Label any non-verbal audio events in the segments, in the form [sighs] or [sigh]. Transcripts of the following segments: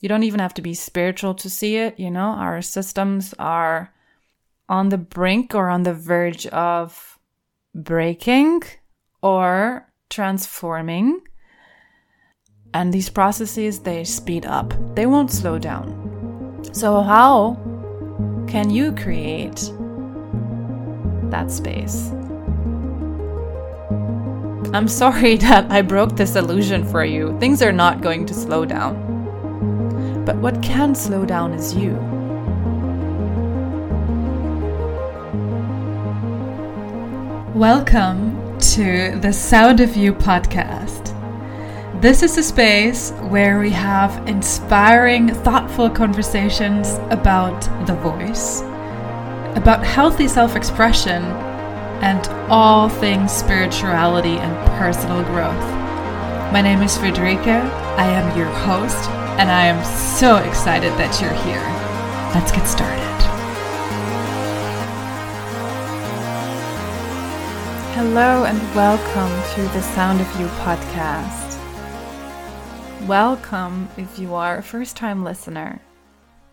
You don't even have to be spiritual to see it. You know, our systems are on the brink or on the verge of breaking or transforming. And these processes, they speed up, they won't slow down. So, how can you create that space? I'm sorry [laughs] that I broke this illusion for you. Things are not going to slow down. But what can slow down is you. Welcome to the Sound of You podcast. This is a space where we have inspiring, thoughtful conversations about the voice, about healthy self expression, and all things spirituality and personal growth. My name is Friederike. I am your host, and I am so excited that you're here. Let's get started. Hello, and welcome to the Sound of You podcast. Welcome if you are a first time listener.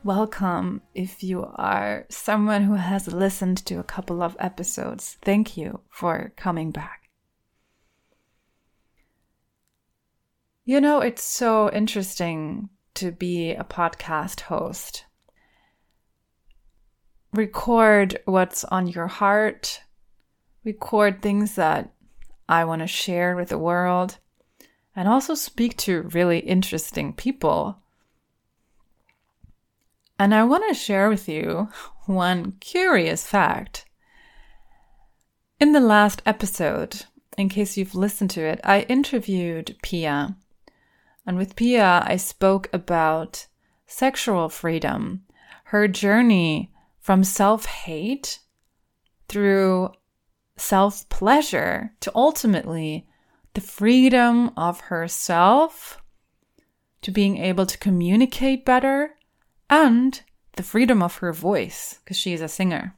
Welcome if you are someone who has listened to a couple of episodes. Thank you for coming back. You know, it's so interesting to be a podcast host. Record what's on your heart, record things that I want to share with the world, and also speak to really interesting people and I want to share with you [laughs] one curious fact. In the last episode, in case you've listened to it, I interviewed Pia. And with Pia, I spoke about sexual freedom, her journey from self hate through self pleasure to ultimately the freedom of herself, to being able to communicate better, and the freedom of her voice, because she is a singer.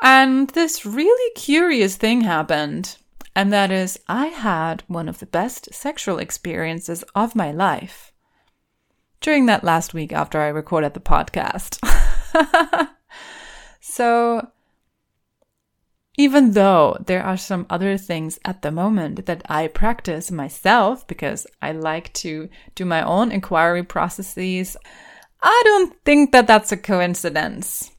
And this really curious thing happened, and that is, I had one of the best sexual experiences of my life during that last week after I recorded the podcast. [laughs] so, even though there are some other things at the moment that I practice myself because I like to do my own inquiry processes, I don't think that that's a coincidence.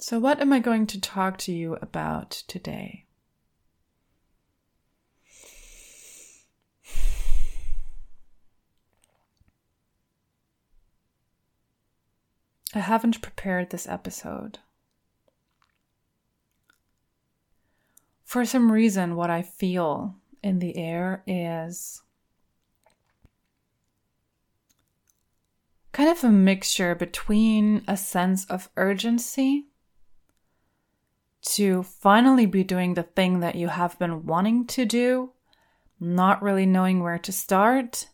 So, what am I going to talk to you about today? I haven't prepared this episode. For some reason, what I feel in the air is kind of a mixture between a sense of urgency to finally be doing the thing that you have been wanting to do, not really knowing where to start,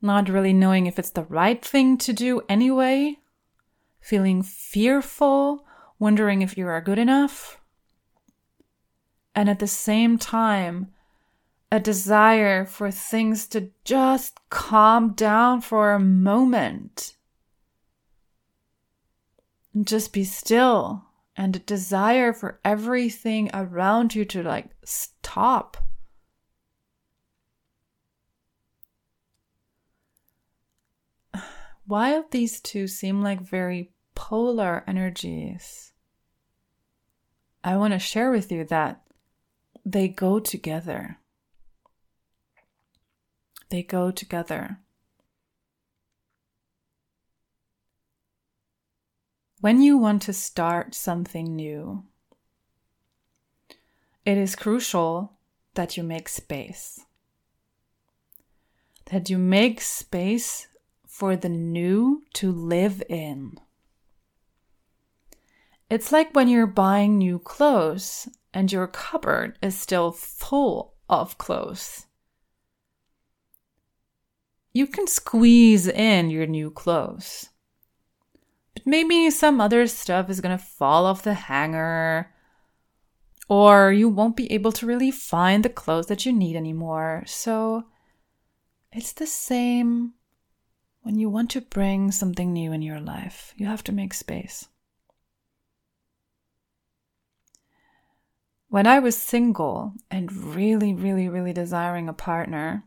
not really knowing if it's the right thing to do anyway, feeling fearful, wondering if you are good enough. And at the same time, a desire for things to just calm down for a moment. And just be still, and a desire for everything around you to like stop. [sighs] While these two seem like very polar energies, I want to share with you that they go together. They go together. When you want to start something new, it is crucial that you make space. That you make space for the new to live in. It's like when you're buying new clothes and your cupboard is still full of clothes you can squeeze in your new clothes. But maybe some other stuff is going to fall off the hanger, or you won't be able to really find the clothes that you need anymore. So it's the same when you want to bring something new in your life, you have to make space. When I was single and really, really, really desiring a partner,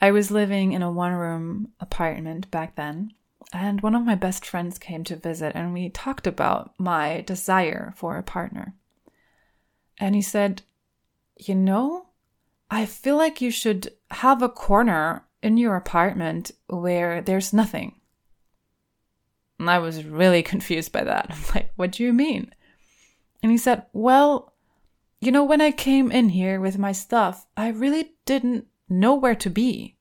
I was living in a one room apartment back then, and one of my best friends came to visit, and we talked about my desire for a partner. And he said, You know, I feel like you should have a corner in your apartment where there's nothing. And I was really [laughs] confused by that. I'm like, What do you mean? And he said, Well, you know, when I came in here with my stuff, I really didn't know where to be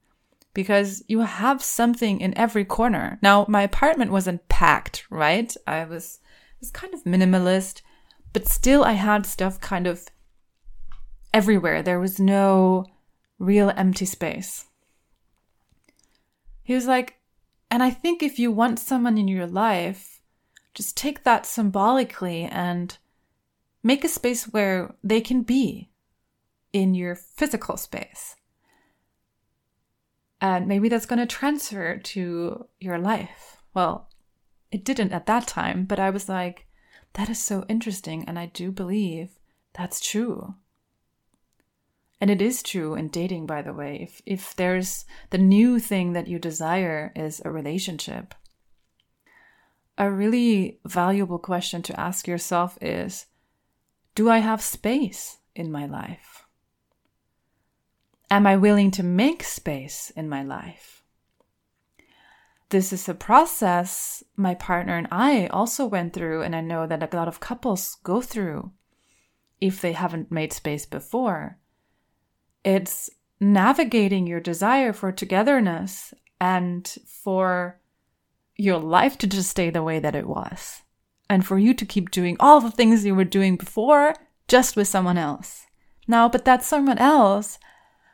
because you have something in every corner. Now, my apartment wasn't packed, right? I was was kind of minimalist, but still I had stuff kind of everywhere. There was no real empty space. He was like, and I think if you want someone in your life, just take that symbolically and make a space where they can be in your physical space. And maybe that's going to transfer to your life. Well, it didn't at that time, but I was like, that is so interesting. And I do believe that's true. And it is true in dating, by the way. If, if there's the new thing that you desire is a relationship, a really valuable question to ask yourself is Do I have space in my life? Am I willing to make space in my life? This is a process my partner and I also went through, and I know that a lot of couples go through if they haven't made space before. It's navigating your desire for togetherness and for your life to just stay the way that it was, and for you to keep doing all the things you were doing before just with someone else. Now, but that someone else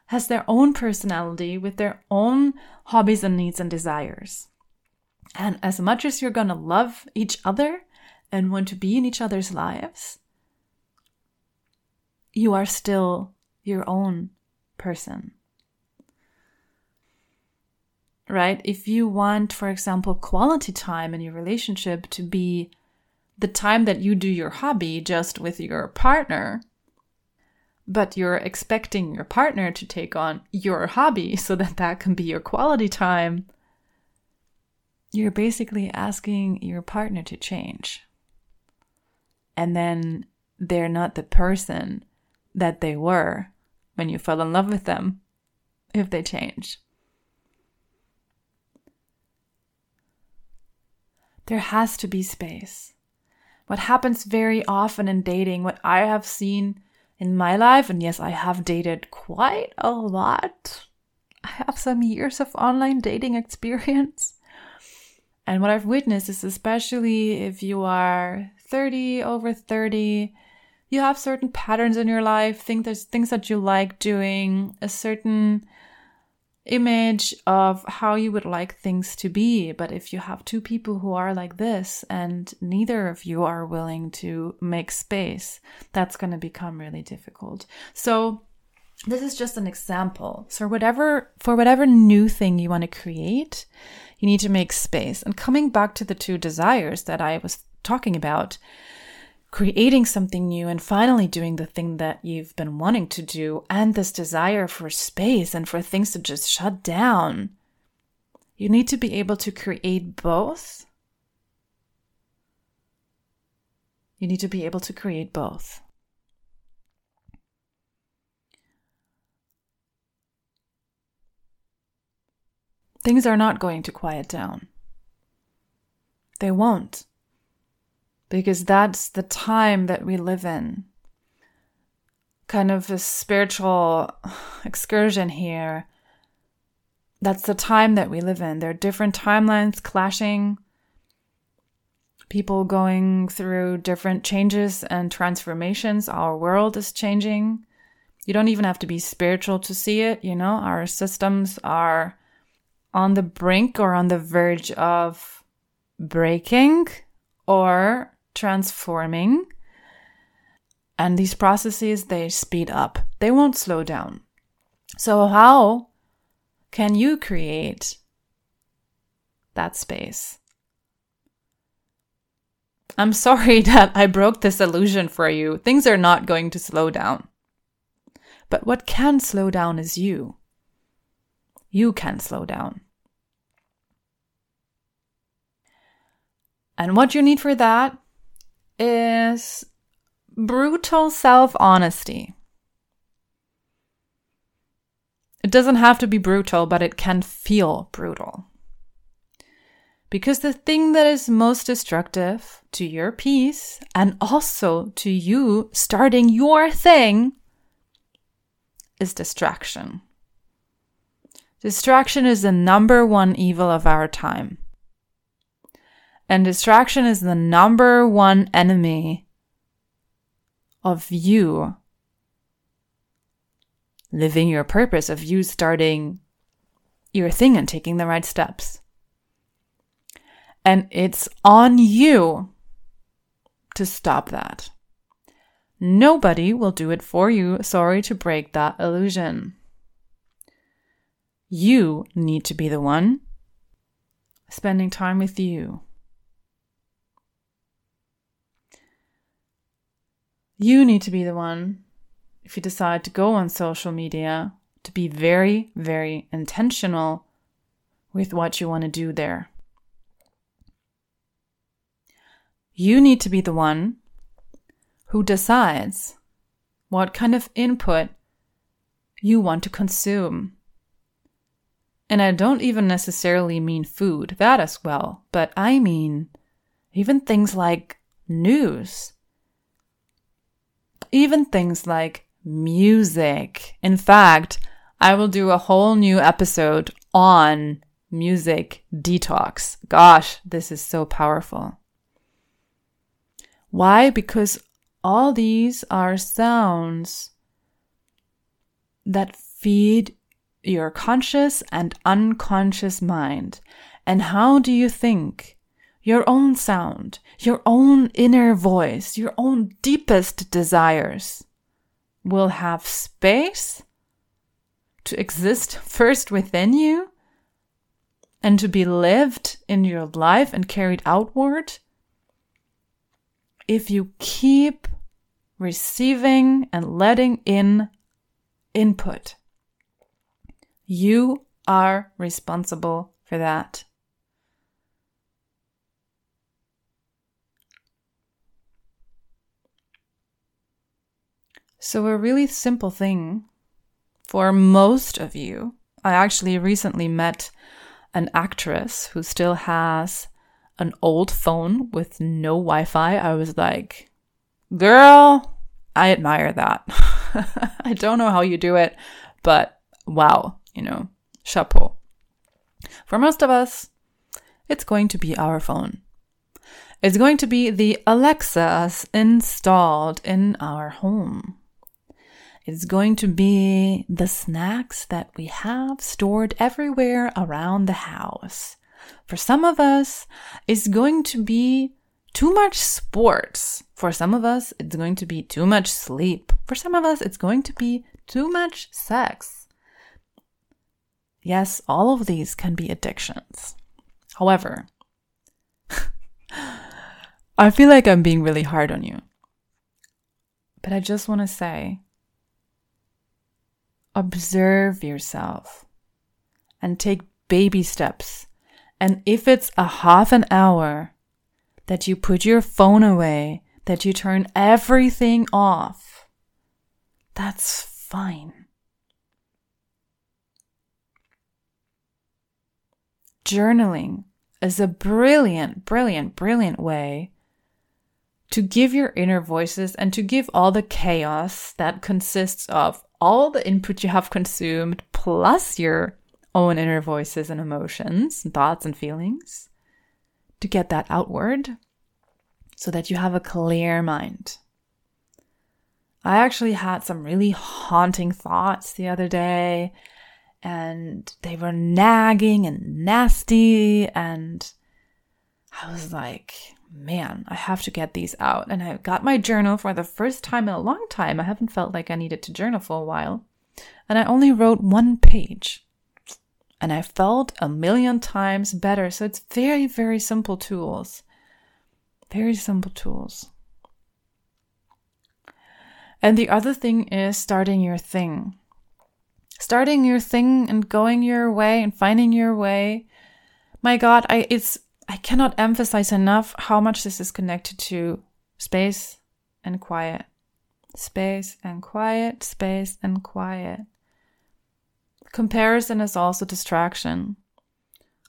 has their own personality with their own hobbies and needs and desires. And as much as you're going to love each other and want to be in each other's lives, you are still your own person. Right? If you want, for example, quality time in your relationship to be the time that you do your hobby just with your partner, but you're expecting your partner to take on your hobby [laughs] so that that can be your quality time, you're basically asking your partner to change. And then they're not the person that they were when you fell in love with them if they change. There has to be space. What happens very often in dating, what I have seen in my life, and yes, I have dated quite a lot. I have some years of online dating experience. And what I've witnessed is especially if you are 30, over 30, you have certain patterns in your life, think there's things that you like doing, a certain image of how you would like things to be. But if you have two people who are like this and neither of you are willing to make space, that's going to become really difficult. So this is just an example. So whatever, for whatever new thing you want to create, you need to make space. And coming back to the two desires that I was talking about, creating something new and finally doing the thing that you've been wanting to do, and this desire for space and for things to just shut down. You need to be able to create both. You need to be able to create both. Things are not going to quiet down. They won't because that's the time that we live in. Kind of a spiritual [sighs] excursion here. That's the time that we live in. There are different timelines clashing, people going through different changes and transformations. Our world is changing. You don't even have to be spiritual to see it, you know, our systems are on the brink or on the verge of breaking or transforming. And these processes, they speed up, they won't slow down. So, how can you create that space. I'm [laughs] sorry that I broke this illusion for you. Things are not going to slow down. But what can slow down is you. You can slow down. And what you need for that is brutal self honesty. It doesn't have to be brutal, but it can feel brutal. Because the thing that is most destructive to your peace and also to you starting your thing is distraction. Distraction is the number one evil of our time. And distraction is the number one enemy of you living your purpose, of you starting your thing and taking the right steps. And it's on you to stop that. Nobody will do it for you. Sorry to break that illusion. You need to be the one spending time with you. You need to be the one, if you decide to go on social media, to be very, very intentional with what you want to do there. You need to be the one who decides what kind of input you want to consume. And I don't even necessarily mean food, that as well, but I mean even things like news even things like music. In fact, I will do a whole new episode on music detox. Gosh, this is so powerful. Why? Because all these are sounds that feed your conscious and unconscious mind. And how do you think your own sound, your own inner voice, your own deepest desires will have space to exist [laughs] first within you and to be lived in your life and carried outward if you keep receiving and letting in input. You are responsible for that. So, a really simple thing for most of you. I actually recently met an actress who still has an old phone with no Wi Fi. I was like, girl, I admire that. [laughs] I don't know how you do it, but wow, you know, chapeau. For most of us, it's going to be our phone. It's going to be the Alexas installed in our home. It's going to be the snacks that we have stored everywhere around the house. For some of us, it's going to be too much sports. For some of us, it's going to be too much sleep. For some of us, it's going to be too much sex. Yes, all of these can be addictions. However, [laughs] I feel like I'm being really hard on you. But I just want to say observe yourself and take baby steps. And if it's a half an hour that you put your phone away, that you turn everything off, that's fine. Journaling is a brilliant, brilliant, brilliant way to give your inner voices and to give all the chaos that consists of all the input you have consumed plus your own inner voices and emotions, and thoughts and feelings to get that outward so that you have a clear mind. I actually had some really haunting thoughts the other day, and they were nagging and nasty, and I was like, man, I have to get these out. And I got my journal for the first time in a long time. I haven't felt like I needed to journal for a while. And I only wrote one page. And I felt a million times better. So it's very, very simple tools. Very simple tools. And the other thing is starting your thing. Starting your thing and going your way and finding your way. My God, I it's I cannot emphasize enough how much this is connected to space and quiet. Space and quiet, space and quiet. Comparison is also distraction.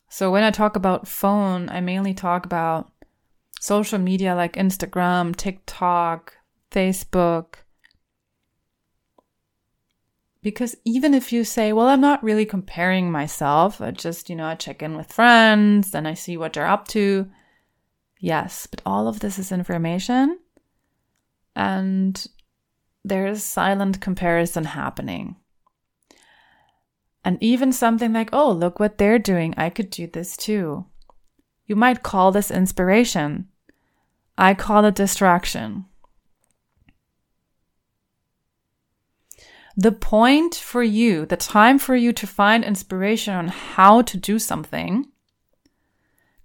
So when I talk about phone, I mainly talk about social media like Instagram, TikTok, Facebook, because even if you say, well, I'm not really comparing myself, I just, you know, I check in with friends and I see what they're up to. Yes, but all of this is information and there's silent comparison happening. And even something like, oh, look what they're doing. I could do this too. You might call this inspiration. I call it distraction. The point for you, the time for you to find inspiration on how to do something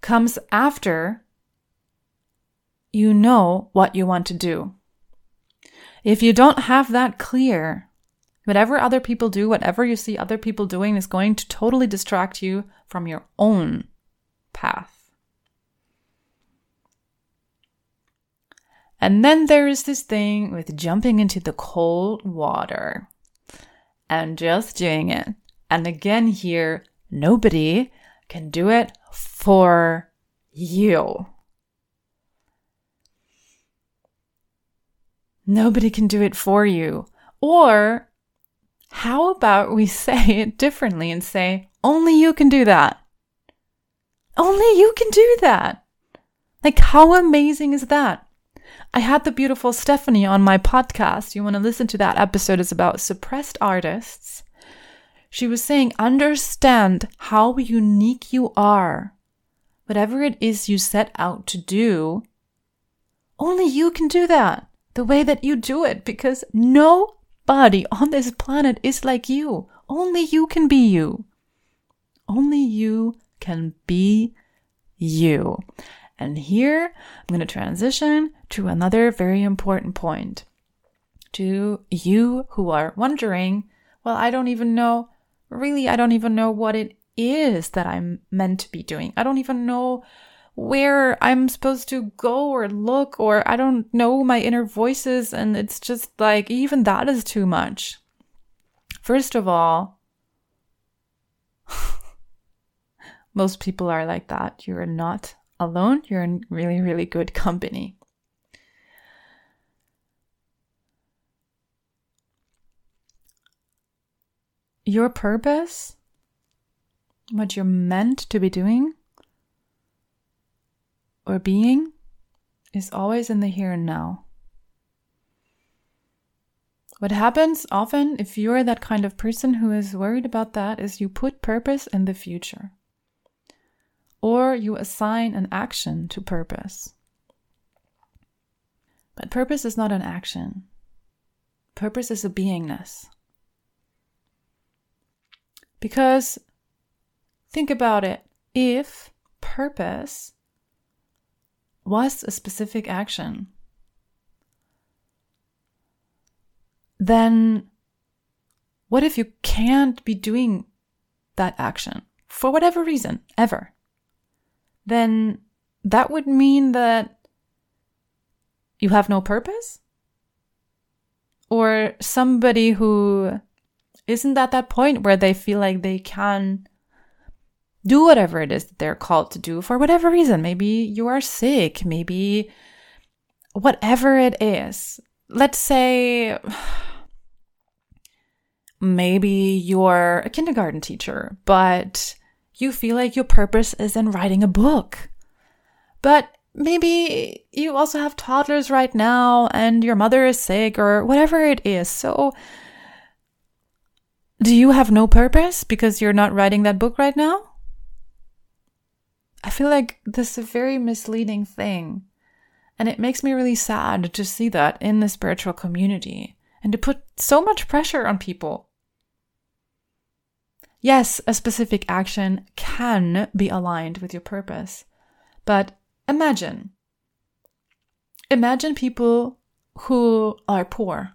comes after you know what you want to do. If you don't have that clear, whatever other people do, whatever you see other people doing is going to totally distract you from your own path. And then there is this thing with jumping into the cold water and just doing it. And again, here, nobody can do it for you. Nobody can do it for you. Or how about we [laughs] say it differently and say, only you can do that? Only you can do that. Like, how amazing is that? I had the beautiful Stephanie on my podcast. You want to listen to that episode? It's about suppressed artists. She was saying, understand how unique you are. Whatever it is you set out to do, only you can do that the way that you do it because nobody on this planet is like you. Only you can be you. Only you can be you. And here I'm going to transition to another very important point. To you who are wondering, well, I don't even know, really, I don't even know what it is that I'm meant to be doing. I don't even know where I'm supposed to go or look, or I don't know my inner voices. And it's just like, even that is too much. First of all, [laughs] most people are like that. You're not alone, you're in really, really good company. Your purpose, what you're meant to be doing or being, is always in the here and now. What happens often, if you're that kind of person who is worried about that, is you put purpose in the future you assign an action to purpose. But purpose is not an action, purpose is a beingness. Because think about it if purpose was a specific action, then what if you can't be doing that action for whatever reason ever? Then that would mean that you have no purpose? Or somebody who isn't at that point where they feel like they can do whatever it is that they're called to do for whatever reason. Maybe you are sick, maybe whatever it is. Let's say [sighs] maybe you're a kindergarten teacher, but you feel like your purpose is in writing a book. But maybe you also have toddlers right now and your mother is sick or whatever it is. So, do you have no purpose because you're not writing that book right now? I feel like this is a very misleading thing. And it makes me really sad to see that in the spiritual community and to put so much pressure on people Yes, a specific action can be aligned with your purpose. But imagine, imagine people who are poor.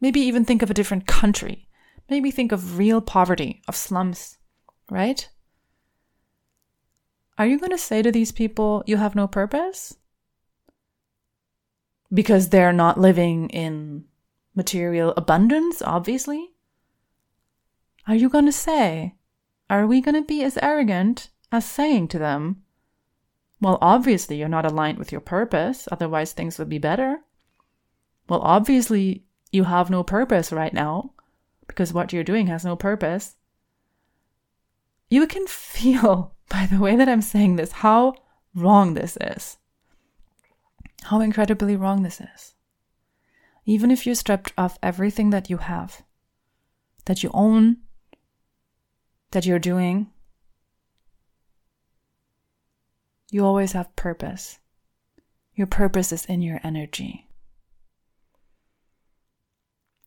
Maybe even think of a different country. Maybe think of real poverty, of slums, right? Are you going to say to these people, you have no purpose? Because they're not living in material abundance, obviously? Are you going to say, are we going to be as arrogant as saying to them, well, obviously you're not aligned with your purpose, otherwise things would be better? Well, obviously you have no purpose right now because what you're doing has no purpose. You can [laughs] feel by the way that I'm saying this how wrong this is. How incredibly wrong this is. Even if you're stripped of everything that you have, that you own, that you're doing, you always have purpose. Your purpose is in your energy.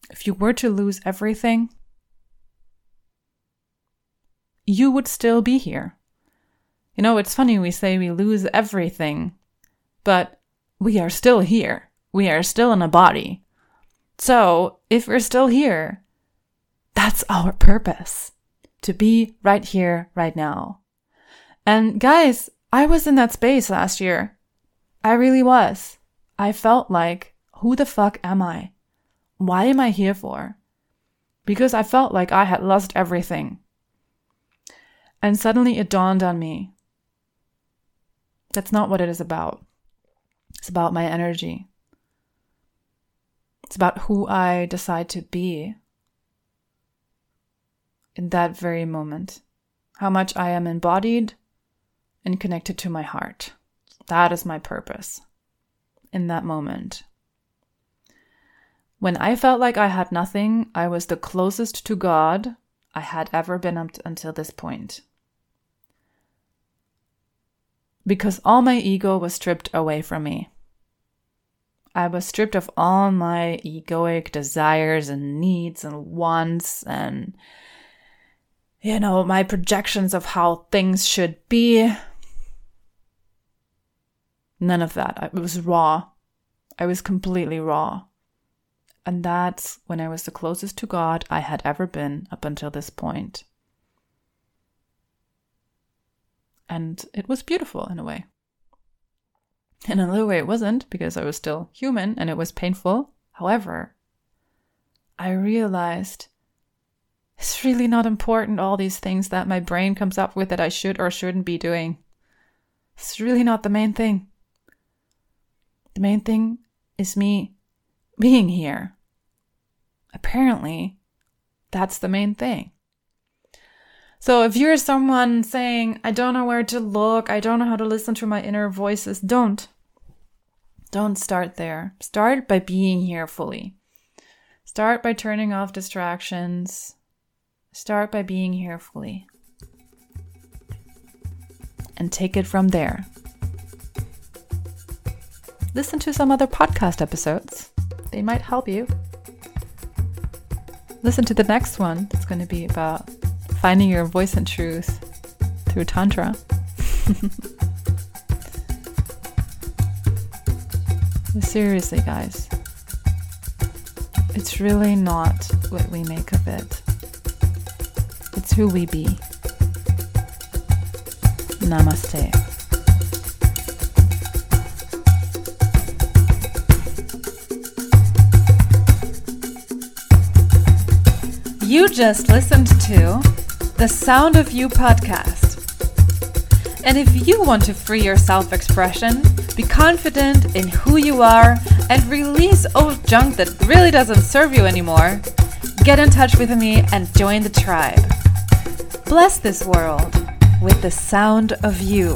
If you were to lose everything, you would still be here. You know, it's funny we say we lose everything, but we are still here. We are still in a body. So, if we're still here, that's our purpose to be right here, right now. And guys, I was in that space last year. I really was. I felt like, who the fuck am I? Why am I here for? Because I felt like I had lost everything. And suddenly it dawned on me that's not what it is about. It's about my energy. It's about who I decide to be in that very moment. How much I am embodied and connected to my heart. That is my purpose in that moment. When I felt like I had nothing, I was the closest to God I had ever been up until this point. Because all my ego was stripped away from me. I was stripped of all my egoic desires and needs and wants and, you know, my projections of how things should be None of that. It was raw. I was completely raw. And that's when I was the closest to God I had ever been up until this point. And it was beautiful in a way. In another way, it wasn't because I was still human and it was painful. However, I realized it's really not important, all these things that my brain comes up with that I should or shouldn't be doing. It's really not the main thing. The main thing is me being here. Apparently, that's the main thing. So if you're someone saying, I don't know where to look, I don't know how to listen to my inner voices, don't. Don't start there. Start by being here fully. Start by turning off distractions. Start by being here fully. And take it from there listen to some other podcast episodes. They might help you. Listen to the next one. It's going to be about finding your voice and truth through Tantra. [laughs] Seriously, guys. It's really not what we make of it, it's who we be. Namaste. You just listened to the Sound of You podcast. And if you want to free your self expression, be confident in who you are, and release old junk that really doesn't serve you anymore, get in touch with me and join the tribe. Bless this world with the sound of you.